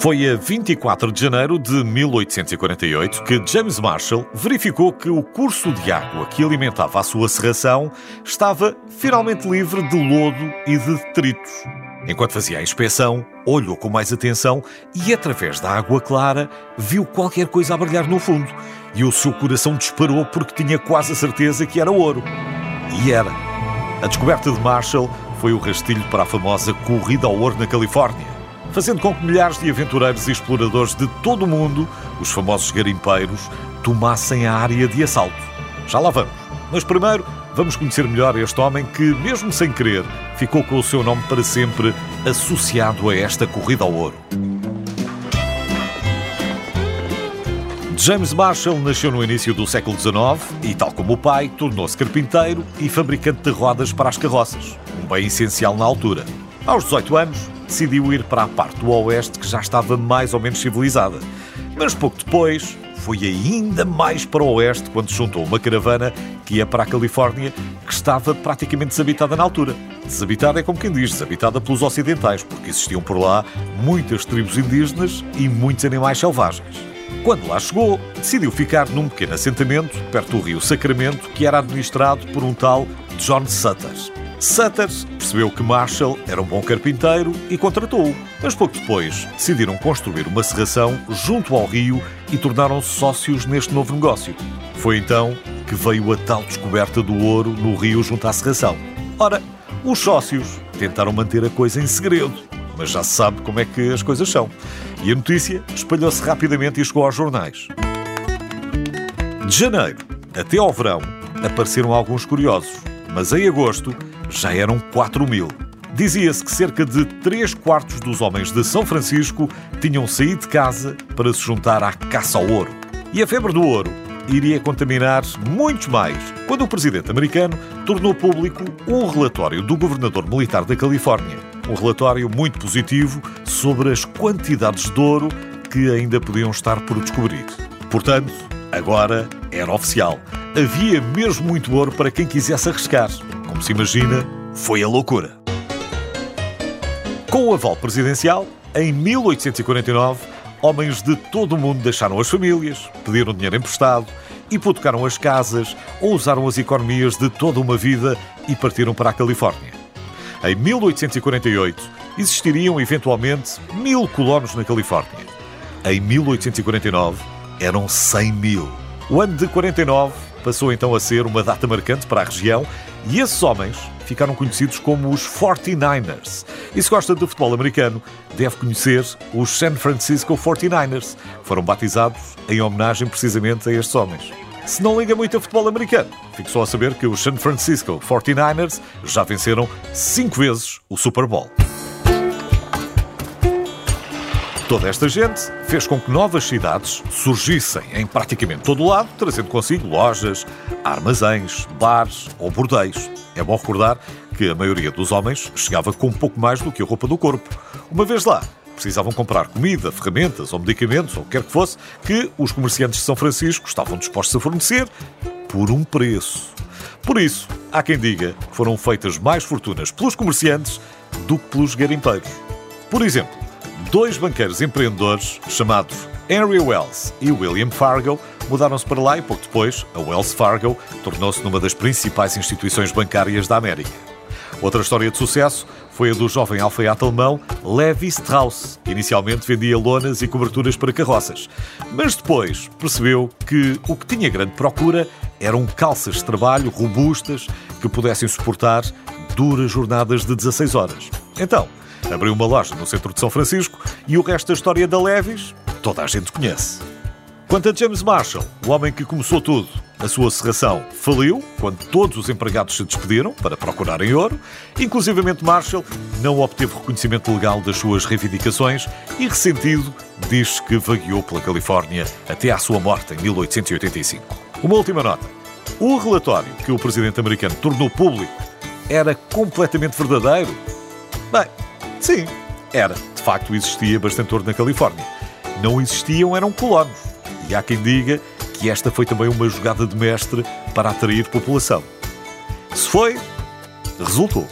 Foi a 24 de janeiro de 1848 que James Marshall verificou que o curso de água que alimentava a sua serração estava finalmente livre de lodo e de detritos. Enquanto fazia a inspeção, olhou com mais atenção e, através da água clara, viu qualquer coisa a brilhar no fundo. E o seu coração disparou porque tinha quase a certeza que era ouro. E era. A descoberta de Marshall foi o rastilho para a famosa Corrida ao Ouro na Califórnia fazendo com que milhares de aventureiros e exploradores de todo o mundo, os famosos garimpeiros, tomassem a área de assalto. Já lá vamos. Mas primeiro, vamos conhecer melhor este homem que, mesmo sem querer, ficou com o seu nome para sempre associado a esta corrida ao ouro. James Marshall nasceu no início do século XIX e, tal como o pai, tornou-se carpinteiro e fabricante de rodas para as carroças, um bem essencial na altura. Aos 18 anos, decidiu ir para a parte do oeste que já estava mais ou menos civilizada. Mas pouco depois, foi ainda mais para o oeste quando juntou uma caravana que ia para a Califórnia, que estava praticamente desabitada na altura. Desabitada é como quem diz, desabitada pelos ocidentais, porque existiam por lá muitas tribos indígenas e muitos animais selvagens. Quando lá chegou, decidiu ficar num pequeno assentamento perto do rio Sacramento, que era administrado por um tal John Sutter. Sutter percebeu que Marshall era um bom carpinteiro e contratou-o. Mas pouco depois decidiram construir uma serração junto ao rio e tornaram-se sócios neste novo negócio. Foi então que veio a tal descoberta do ouro no rio junto à serração. Ora, os sócios tentaram manter a coisa em segredo, mas já se sabe como é que as coisas são. E a notícia espalhou-se rapidamente e chegou aos jornais. De janeiro até ao verão apareceram alguns curiosos, mas em agosto já eram 4 mil. Dizia-se que cerca de 3 quartos dos homens de São Francisco tinham saído de casa para se juntar à caça ao ouro. E a febre do ouro iria contaminar muitos mais quando o presidente americano tornou público um relatório do governador militar da Califórnia. Um relatório muito positivo sobre as quantidades de ouro que ainda podiam estar por descobrir. Portanto, agora era oficial. Havia mesmo muito ouro para quem quisesse arriscar. Como se imagina, foi a loucura. Com o aval presidencial, em 1849, homens de todo o mundo deixaram as famílias, pediram dinheiro emprestado, hipotecaram as casas ou usaram as economias de toda uma vida e partiram para a Califórnia. Em 1848, existiriam eventualmente mil colonos na Califórnia. Em 1849, eram 100 mil. O ano de 49 passou então a ser uma data marcante para a região e esses homens ficaram conhecidos como os 49ers. E se gosta de futebol americano, deve conhecer os San Francisco 49ers, que foram batizados em homenagem precisamente a estes homens. Se não liga muito a futebol americano, fico só a saber que os San Francisco 49ers já venceram cinco vezes o Super Bowl. Toda esta gente fez com que novas cidades surgissem em praticamente todo o lado, trazendo consigo lojas, armazéns, bares ou bordéis. É bom recordar que a maioria dos homens chegava com um pouco mais do que a roupa do corpo. Uma vez lá, precisavam comprar comida, ferramentas ou medicamentos, ou o que quer que fosse, que os comerciantes de São Francisco estavam dispostos a fornecer por um preço. Por isso, há quem diga que foram feitas mais fortunas pelos comerciantes do que pelos garimpeiros. Por exemplo, dois banqueiros empreendedores chamados Henry Wells e William Fargo mudaram-se para lá e pouco depois a Wells Fargo tornou-se numa das principais instituições bancárias da América. Outra história de sucesso foi a do jovem alfaiate alemão Levi Strauss, inicialmente vendia lonas e coberturas para carroças. Mas depois percebeu que o que tinha grande procura eram calças de trabalho robustas que pudessem suportar duras jornadas de 16 horas. Então, abriu uma loja no centro de São Francisco e o resto da história da Levis toda a gente conhece. Quanto a James Marshall, o homem que começou tudo, a sua serração faliu quando todos os empregados se despediram para procurarem ouro. Inclusivamente Marshall não obteve reconhecimento legal das suas reivindicações e, ressentido, diz que vagueou pela Califórnia até à sua morte em 1885. Uma última nota. O relatório que o presidente americano tornou público era completamente verdadeiro? Bem, sim, era. De facto, existia bastante ouro na Califórnia. Não existiam, eram colonos. E há quem diga que esta foi também uma jogada de mestre para atrair população. Se foi, resultou.